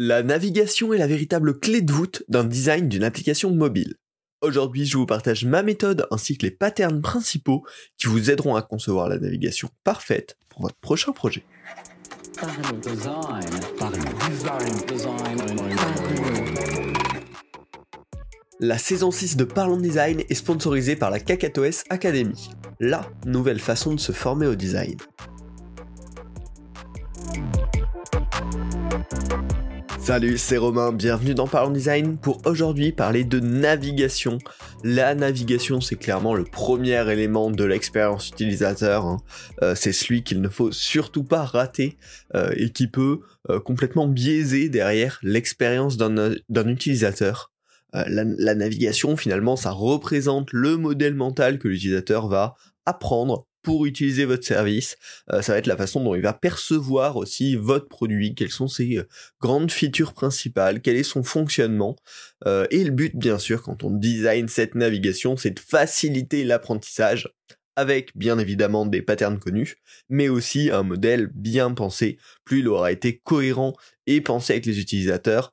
La navigation est la véritable clé de voûte d'un design d'une application mobile. Aujourd'hui, je vous partage ma méthode ainsi que les patterns principaux qui vous aideront à concevoir la navigation parfaite pour votre prochain projet. La saison 6 de Parlons Design est sponsorisée par la Kakatoes Academy, la nouvelle façon de se former au design. Salut, c'est Romain, bienvenue dans Parlons Design pour aujourd'hui parler de navigation. La navigation, c'est clairement le premier élément de l'expérience utilisateur. Hein. Euh, c'est celui qu'il ne faut surtout pas rater euh, et qui peut euh, complètement biaiser derrière l'expérience d'un utilisateur. La, la navigation, finalement, ça représente le modèle mental que l'utilisateur va apprendre pour utiliser votre service. Euh, ça va être la façon dont il va percevoir aussi votre produit, quelles sont ses euh, grandes features principales, quel est son fonctionnement. Euh, et le but, bien sûr, quand on design cette navigation, c'est de faciliter l'apprentissage avec bien évidemment des patterns connus, mais aussi un modèle bien pensé. Plus il aura été cohérent et pensé avec les utilisateurs,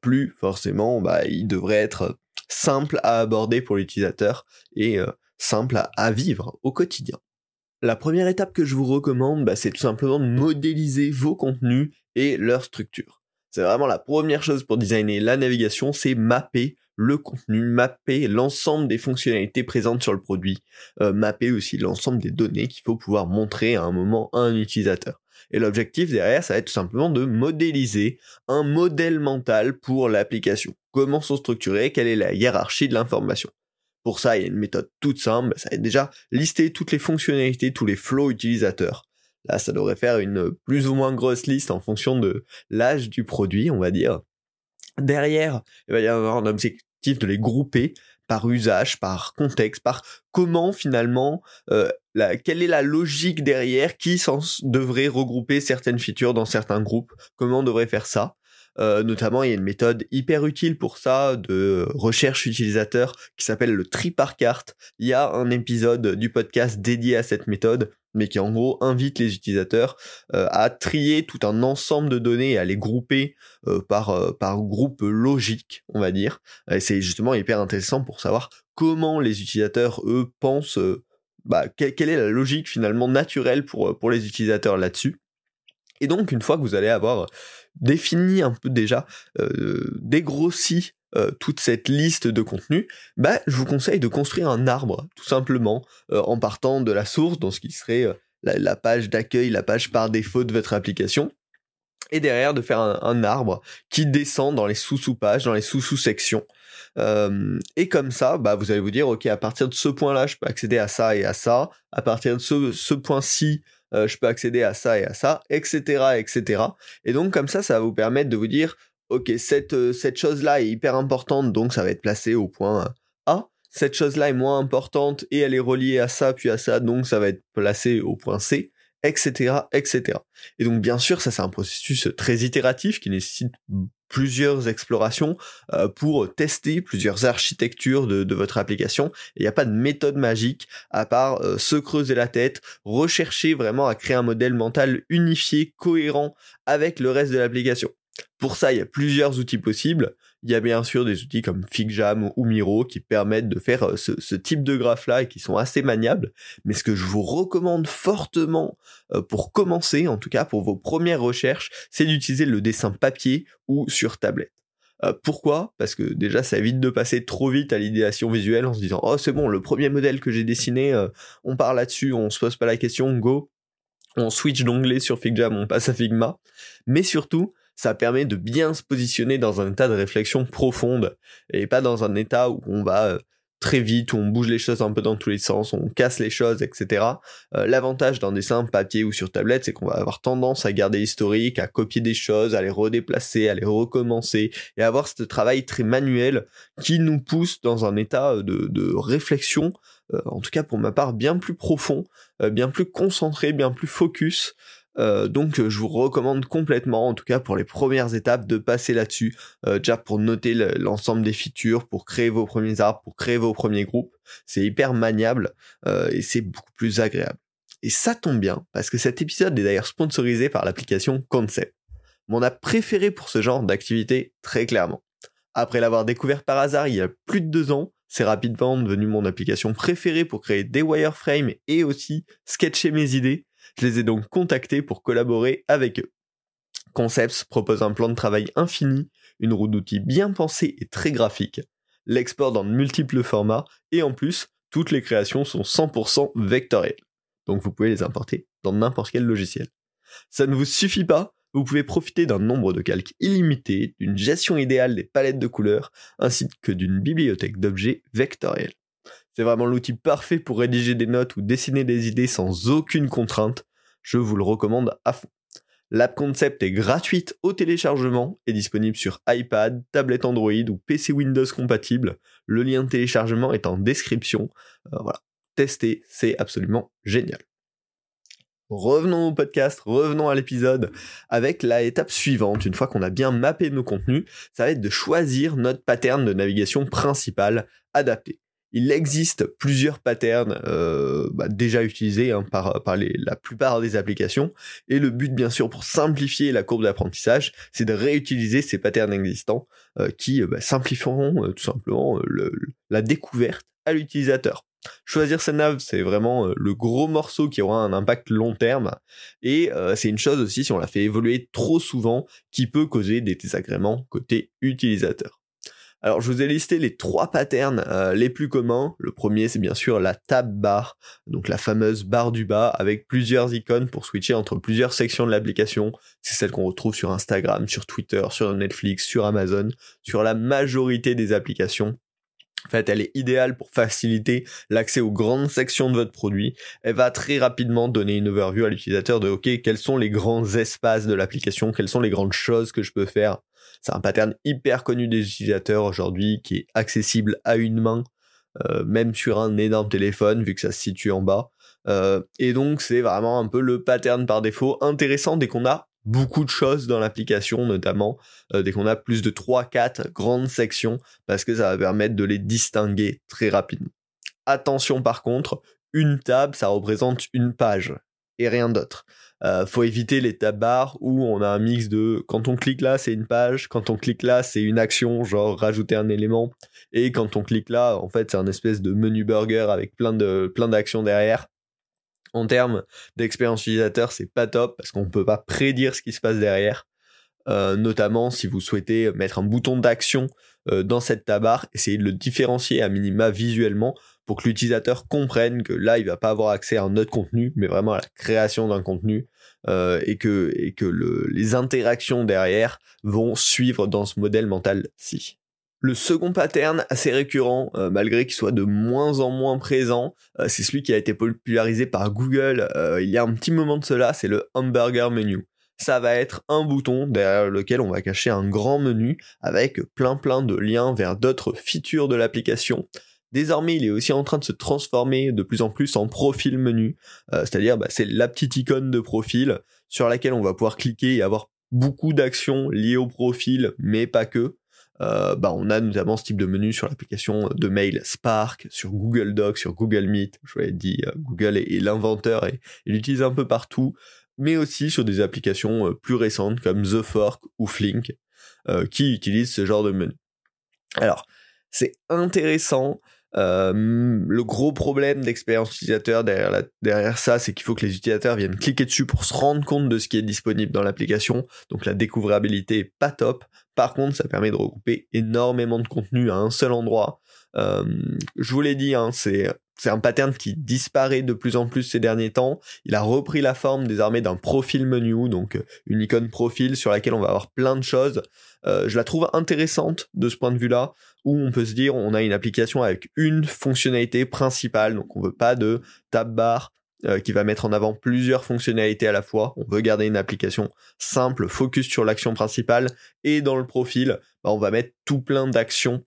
plus forcément bah, il devrait être simple à aborder pour l'utilisateur et simple à vivre au quotidien. La première étape que je vous recommande, bah, c'est tout simplement de modéliser vos contenus et leur structure. C'est vraiment la première chose pour designer la navigation, c'est mapper le contenu, mapper l'ensemble des fonctionnalités présentes sur le produit, euh, mapper aussi l'ensemble des données qu'il faut pouvoir montrer à un moment à un utilisateur. Et l'objectif derrière, ça va être tout simplement de modéliser un modèle mental pour l'application. Comment sont structurés, quelle est la hiérarchie de l'information. Pour ça, il y a une méthode toute simple, ça va être déjà lister toutes les fonctionnalités, tous les flows utilisateurs. Là, ça devrait faire une plus ou moins grosse liste en fonction de l'âge du produit, on va dire. Derrière, il va y avoir un objectif de les grouper par usage, par contexte, par comment finalement, euh, quelle est la logique derrière, qui devrait regrouper certaines features dans certains groupes, comment on devrait faire ça. Euh, notamment, il y a une méthode hyper utile pour ça de recherche utilisateur qui s'appelle le tri par carte. Il y a un épisode du podcast dédié à cette méthode, mais qui en gros invite les utilisateurs euh, à trier tout un ensemble de données et à les grouper euh, par, par groupe logique, on va dire. C'est justement hyper intéressant pour savoir comment les utilisateurs, eux, pensent, bah, quelle est la logique finalement naturelle pour, pour les utilisateurs là-dessus. Et donc, une fois que vous allez avoir défini un peu déjà, euh, dégrossi euh, toute cette liste de contenus, bah, je vous conseille de construire un arbre, tout simplement, euh, en partant de la source, dans ce qui serait euh, la, page d'accueil, la page par défaut de votre application, et derrière de faire un, arbre qui descend dans les sous-sous-pages, dans les sous-sous-sections. et comme ça, bah, vous allez vous dire, ok, à partir de ce point-là, je peux accéder à ça et à ça. À partir de ce, ce point-ci, euh, je peux accéder à ça et à ça, etc., etc. Et donc comme ça, ça va vous permettre de vous dire, ok, cette, euh, cette chose-là est hyper importante, donc ça va être placé au point A. Cette chose-là est moins importante et elle est reliée à ça puis à ça, donc ça va être placé au point C etc., etc. Et donc bien sûr, ça c'est un processus très itératif qui nécessite plusieurs explorations euh, pour tester plusieurs architectures de, votre application. Il n'y a pas de méthode magique à part euh, se creuser la tête, rechercher vraiment à créer un modèle mental unifié, cohérent avec le reste de l'application. Pour ça, il y a plusieurs outils possibles. Il y a bien sûr des outils comme FigJam ou Miro qui permettent de faire euh, ce, type de graphe-là et qui sont assez maniables. Mais ce que je vous recommande fortement euh, pour commencer, en tout cas pour vos premières recherches, c'est d'utiliser le dessin papier ou sur tablette. Euh, pourquoi? Parce que déjà ça évite de passer trop vite à l'idéation visuelle en se disant oh c'est bon le premier modèle que j'ai dessiné on part là-dessus on se pose pas la question go on switch d'onglet sur FigJam on passe à Figma mais surtout ça permet de bien se positionner dans un état de réflexion profonde et pas dans un état où on va euh, très vite, où on bouge les choses un peu dans tous les sens, on casse les choses, etc. Euh, l'avantage d'un dessin papier ou sur tablette, c'est qu'on va avoir tendance à garder l'historique, à copier des choses, à les redéplacer, à les recommencer, et avoir ce travail très manuel qui nous pousse dans un état de, réflexion, euh, en tout cas pour ma part, bien plus profond, bien plus concentré, bien plus focus, euh, donc euh, je vous recommande complètement, en tout cas pour les premières étapes, de passer là-dessus, euh, déjà pour noter l'ensemble des features, pour créer vos premiers arbres, pour créer vos premiers groupes. C'est hyper maniable et c'est beaucoup plus agréable. Et ça tombe bien, parce que cet épisode est d'ailleurs sponsorisé par l'application Concept. mon app préférée pour ce genre d'activité, très clairement. Après l'avoir découvert par hasard il y a plus de deux ans, c'est rapidement devenu mon application préférée pour créer des wireframes et aussi sketcher mes idées. Je les ai donc contactés pour collaborer avec eux. Concepts propose un plan de travail infini, une roue d'outils bien pensée et très graphique, l'export dans de multiples formats, et en plus, toutes les créations sont 100% vectorielles. Donc vous pouvez les importer dans n'importe quel logiciel. Ça ne vous suffit pas, vous pouvez profiter d'un nombre de calques illimité, d'une gestion idéale des palettes de couleurs, ainsi que d'une bibliothèque d'objets vectoriels. C'est vraiment l'outil parfait pour rédiger des notes ou dessiner des idées sans aucune contrainte. Je vous le recommande à fond. L'app Concept est gratuite au téléchargement et disponible sur iPad, tablette Android ou PC Windows compatible. Le lien de téléchargement est en description. Euh, voilà, testez, c'est absolument génial. Revenons au podcast, revenons à l'épisode avec la étape suivante. Une fois qu'on a bien mappé nos contenus, ça va être de choisir notre pattern de navigation principal adapté il existe plusieurs patterns euh, bah, déjà utilisés hein, par, la plupart des applications et le but bien sûr pour simplifier la courbe d'apprentissage c'est de réutiliser ces patterns existants euh, qui bah, simplifieront euh, tout simplement la découverte à l'utilisateur. Choisir sa nav, c'est vraiment le gros morceau qui aura un impact long terme. Et c'est une chose aussi, si on la fait évoluer trop souvent, qui peut causer des désagréments côté utilisateur. Alors je vous ai listé les trois patterns euh, les plus communs. Le premier c'est bien sûr la tab bar, donc la fameuse barre du bas avec plusieurs icônes pour switcher entre plusieurs sections de l'application. C'est celle qu'on retrouve sur Instagram, sur Twitter, sur Netflix, sur Amazon, sur la majorité des applications. En fait, elle est idéale pour faciliter l'accès aux grandes sections de votre produit. Elle va très rapidement donner une overview à l'utilisateur de OK, quels sont les grands espaces de l'application, quelles sont les grandes choses que je peux faire c'est un pattern hyper connu des utilisateurs aujourd'hui qui est accessible à une main, euh, même sur un énorme téléphone vu que ça se situe en bas. Euh, et donc c'est vraiment un peu le pattern par défaut intéressant dès qu'on a beaucoup de choses dans l'application notamment euh, dès qu'on a plus de 3-4 grandes sections parce que ça va permettre de les distinguer très rapidement. Attention par contre, une table ça représente une page et rien d'autre. Euh, faut éviter les tab bars où on a un mix de quand on clique là c'est une page, quand on clique là c'est une action genre rajouter un élément et quand on clique là en fait c'est un espèce de menu burger avec plein de plein d'actions derrière. En termes d'expérience utilisateur c'est pas top parce qu'on peut pas prédire ce qui se passe derrière. Euh, notamment si vous souhaitez mettre un bouton d'action euh, dans cette bar, essayez de le différencier à minima visuellement pour que l'utilisateur comprenne que là, il va pas avoir accès à un autre contenu, mais vraiment à la création d'un contenu, euh, et que les interactions derrière vont suivre dans ce modèle mental-ci. Le second pattern assez récurrent, euh, malgré qu'il soit de moins en moins présent, euh, c'est celui qui a été popularisé par Google il y a un petit moment de cela, c'est le hamburger menu. Ça va être un bouton derrière lequel on va cacher un grand menu avec plein plein de liens vers d'autres features de l'application Désormais, il est aussi en train de se transformer de plus en plus en profil menu, euh, c'est-à-dire bah, c'est la petite icône de profil sur laquelle on va pouvoir cliquer et avoir beaucoup d'actions liées au profil, mais pas que. Euh, bah, on a notamment ce type de menu sur l'application de mail Spark, sur Google Docs, sur Google Meet. Je vous l'ai dit, euh, Google est, l'inventeur et il l'utilise un peu partout, mais aussi sur des applications plus récentes comme The Fork ou Flink, qui utilisent ce genre de menu. Alors, c'est intéressant euh, le gros problème d'expérience utilisateur derrière, ça, c'est qu'il faut que les utilisateurs viennent cliquer dessus pour se rendre compte de ce qui est disponible dans l'application. Donc la découvrabilité est pas top. Par contre, ça permet de regrouper énormément de contenu à un seul endroit. Euh, je vous l'ai dit, hein, c'est c'est un pattern qui disparaît de plus en plus ces derniers temps. Il a repris la forme désormais d'un profil menu, donc une icône profil sur laquelle on va avoir plein de choses. Euh, je la trouve intéressante de ce point de vue-là, où on peut se dire on a une application avec une fonctionnalité principale, donc on veut pas de tab bar euh, qui va mettre en avant plusieurs fonctionnalités à la fois. On veut garder une application simple, focus sur l'action principale, et dans le profil, bah, on va mettre tout plein d'actions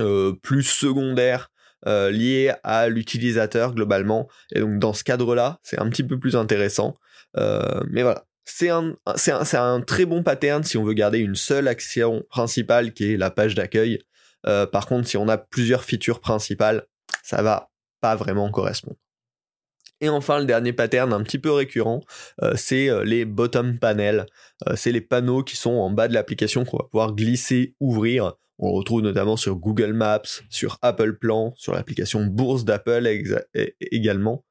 euh, plus secondaires euh, liées à l'utilisateur globalement. Et donc dans ce cadre-là, c'est un petit peu plus intéressant. mais voilà, c'est un, c'est un, un, très bon pattern si on veut garder une seule action principale qui est la page d'accueil. Euh, par contre, si on a plusieurs features principales, ça va pas vraiment correspondre. Et enfin, le dernier pattern un petit peu récurrent, euh, c'est euh, les bottom panels. Euh, c'est les panneaux qui sont en bas de l'application qu'on va pouvoir glisser, ouvrir. On le retrouve notamment sur Google Maps, sur Apple Plan, sur l'application Bourse d'Apple également.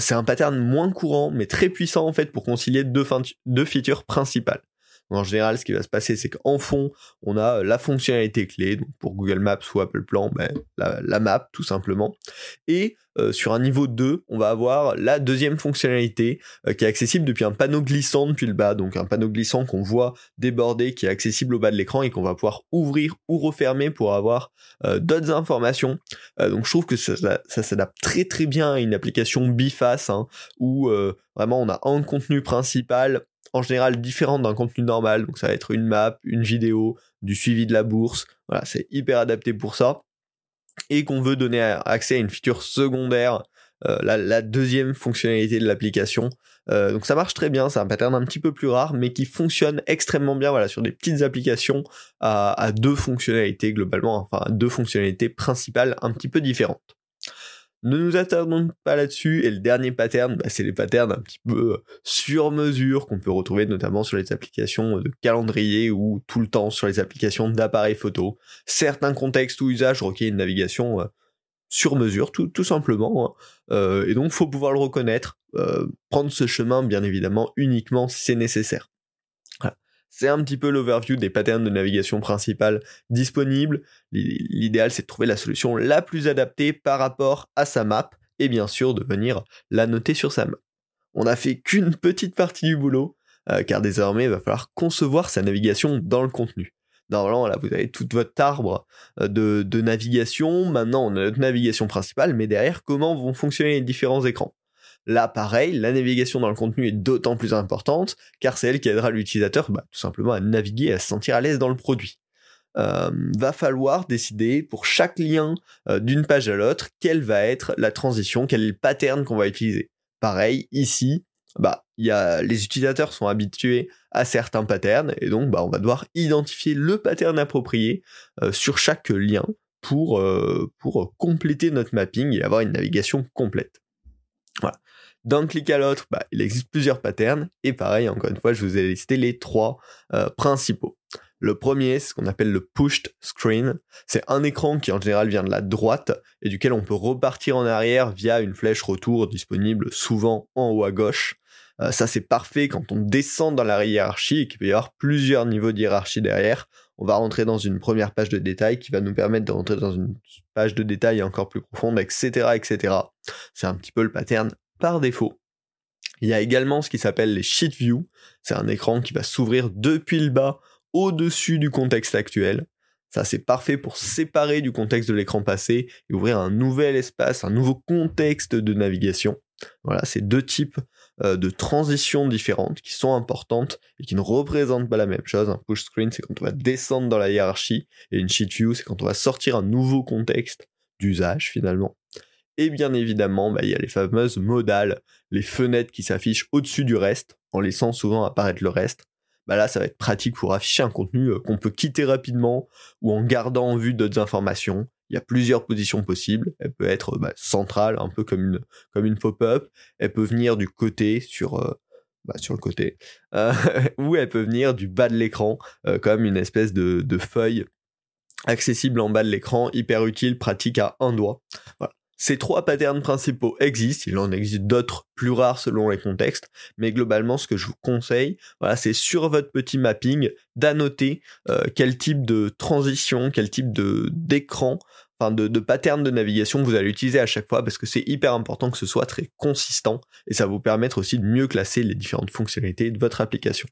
c'est un pattern moins courant, mais très puissant en fait pour concilier deux, deux features principales. En général, ce qui va se passer, c'est qu'en fond, on a la fonctionnalité clé, donc pour Google Maps ou Apple Plan, ben, la, map tout simplement. Et euh, sur un niveau 2, on va avoir la deuxième fonctionnalité euh, qui est accessible depuis un panneau glissant depuis le bas, donc un panneau glissant qu'on voit déborder, qui est accessible au bas de l'écran et qu'on va pouvoir ouvrir ou refermer pour avoir euh, d'autres informations. donc je trouve que ça, s'adapte très très bien à une application biface, hein, où vraiment on a un contenu principal en général différente d'un contenu normal. Donc ça va être une map, une vidéo, du suivi de la bourse. Voilà, c'est hyper adapté pour ça. Et qu'on veut donner accès à une feature secondaire, euh, la, deuxième fonctionnalité de l'application. Euh, donc ça marche très bien, c'est un pattern un petit peu plus rare, mais qui fonctionne extrêmement bien voilà, sur des petites applications à, deux fonctionnalités globalement, enfin deux fonctionnalités principales un petit peu différentes. Ne nous attardons pas là-dessus. Et le dernier pattern, bah, c'est les patterns un petit peu euh, sur mesure qu'on peut retrouver notamment sur les applications de calendrier ou tout le temps sur les applications d'appareils photo. Certains contextes ou usages requièrent une navigation euh, sur mesure, tout, simplement. Hein. Euh, et donc, faut pouvoir le reconnaître, prendre ce chemin, bien évidemment, uniquement si c'est nécessaire. C'est un petit peu l'overview des patterns de navigation principales disponibles. L'idéal, c'est de trouver la solution la plus adaptée par rapport à sa map et bien sûr de venir la noter sur sa map. On n'a fait qu'une petite partie du boulot, euh, car désormais, il va falloir concevoir sa navigation dans le contenu. Normalement, là, vous avez tout votre arbre euh, de, de navigation. Maintenant, on a notre navigation principale, mais derrière, comment vont fonctionner les différents écrans Là, pareil, la navigation dans le contenu est d'autant plus importante, car c'est elle qui aidera l'utilisateur bah, tout simplement à naviguer et à se sentir à l'aise dans le produit. Euh, va falloir décider pour chaque lien euh, d'une page à l'autre quelle va être la transition, quel est le pattern qu'on va utiliser. Pareil, ici, bah, y a, les utilisateurs sont habitués à certains patterns et donc bah, on va devoir identifier le pattern approprié euh, sur chaque lien pour, pour compléter notre mapping et avoir une navigation complète. Voilà. D'un clic à l'autre, bah, il existe plusieurs patterns, et pareil, encore une fois, je vous ai listé les trois euh, principaux. Le premier, c'est ce qu'on appelle le pushed screen. C'est un écran qui en général vient de la droite et duquel on peut repartir en arrière via une flèche retour disponible souvent en haut à gauche. Euh, ça c'est parfait quand on descend dans la hiérarchie et qu'il peut y avoir plusieurs niveaux de hiérarchie derrière. On va rentrer dans une première page de détail qui va nous permettre de rentrer dans une page de détail encore plus profonde, etc., etc. C'est un petit peu le pattern par défaut. Il y a également ce qui s'appelle les sheet view. C'est un écran qui va s'ouvrir depuis le bas au-dessus du contexte actuel. Ça, c'est parfait pour séparer du contexte de l'écran passé et ouvrir un nouvel espace, un nouveau contexte de navigation. Voilà, c'est deux types euh, de transitions différentes qui sont importantes et qui ne représentent pas la même chose. Un push screen, c'est quand on va descendre dans la hiérarchie, et une sheet view, c'est quand on va sortir un nouveau contexte d'usage finalement. Et bien évidemment, bah, il y a les fameuses modales, les fenêtres qui s'affichent au-dessus du reste, en laissant souvent apparaître le reste. Bah là, ça va être pratique pour afficher un contenu euh, qu'on peut quitter rapidement ou en gardant en vue d'autres informations. Il y a plusieurs positions possibles. Elle peut être bah, centrale, un peu comme une, comme une pop-up. Elle peut venir du côté sur, euh, sur le côté. Euh, ou elle peut venir du bas de l'écran, comme une espèce de, feuille accessible en bas de l'écran, hyper utile, pratique à un doigt. Ces trois patterns principaux existent, il en existe d'autres plus rares selon les contextes, mais globalement ce que je vous conseille, voilà, c'est sur votre petit mapping d'annoter euh, quel type de transition, quel type de d'écran, enfin de, de pattern de navigation vous allez utiliser à chaque fois parce que c'est hyper important que ce soit très consistant et ça va vous permettre aussi de mieux classer les différentes fonctionnalités de votre application.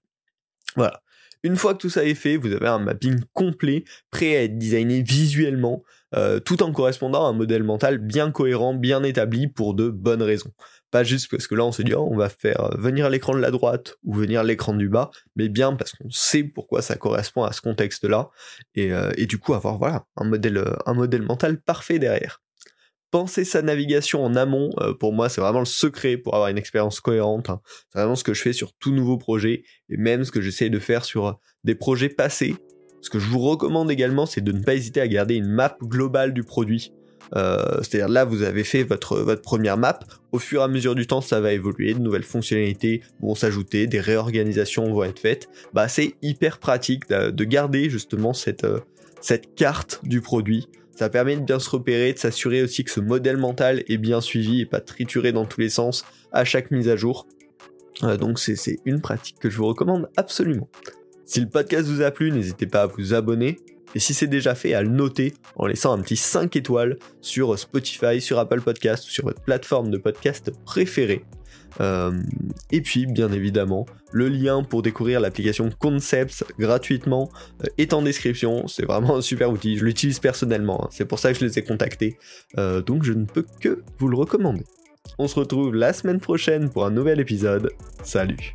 Voilà. Une fois que tout ça est fait, vous avez un mapping complet, prêt à être designé visuellement, euh, tout en correspondant à un modèle mental bien cohérent, bien établi pour de bonnes raisons. Pas juste parce que là on se dit oh, on va faire venir l'écran de la droite ou venir l'écran du bas, mais bien parce qu'on sait pourquoi ça correspond à ce contexte-là et, euh, du coup avoir voilà un modèle mental parfait derrière penser sa navigation en amont, euh, pour moi, c'est vraiment le secret pour avoir une expérience cohérente. Hein. C'est vraiment ce que je fais sur tout nouveau projet, et même ce que j'essaie de faire sur euh, des projets passés. Ce que je vous recommande également, c'est de ne pas hésiter à garder une map globale du produit. Euh, c'est-à-dire là, vous avez fait votre, première map. Au fur et à mesure du temps, ça va évoluer, de nouvelles fonctionnalités vont s'ajouter, des réorganisations vont être faites. Bah, c'est hyper pratique de, garder justement cette carte du produit. Ça permet de bien se repérer, de s'assurer aussi que ce modèle mental est bien suivi et pas trituré dans tous les sens à chaque mise à jour. Euh, donc c'est une pratique que je vous recommande absolument. Si le podcast vous a plu, n'hésitez pas à vous abonner. Et si c'est déjà fait, à le noter en laissant un petit 5 étoiles sur Spotify, sur Apple Podcast ou sur votre plateforme de podcast préférée. Euh, et puis, bien évidemment, le lien pour découvrir l'application Concepts gratuitement euh, est en description. C'est vraiment un super outil. Je l'utilise personnellement. Hein. C'est pour ça que je les ai contactés. donc, je ne peux que vous le recommander. On se retrouve la semaine prochaine pour un nouvel épisode. Salut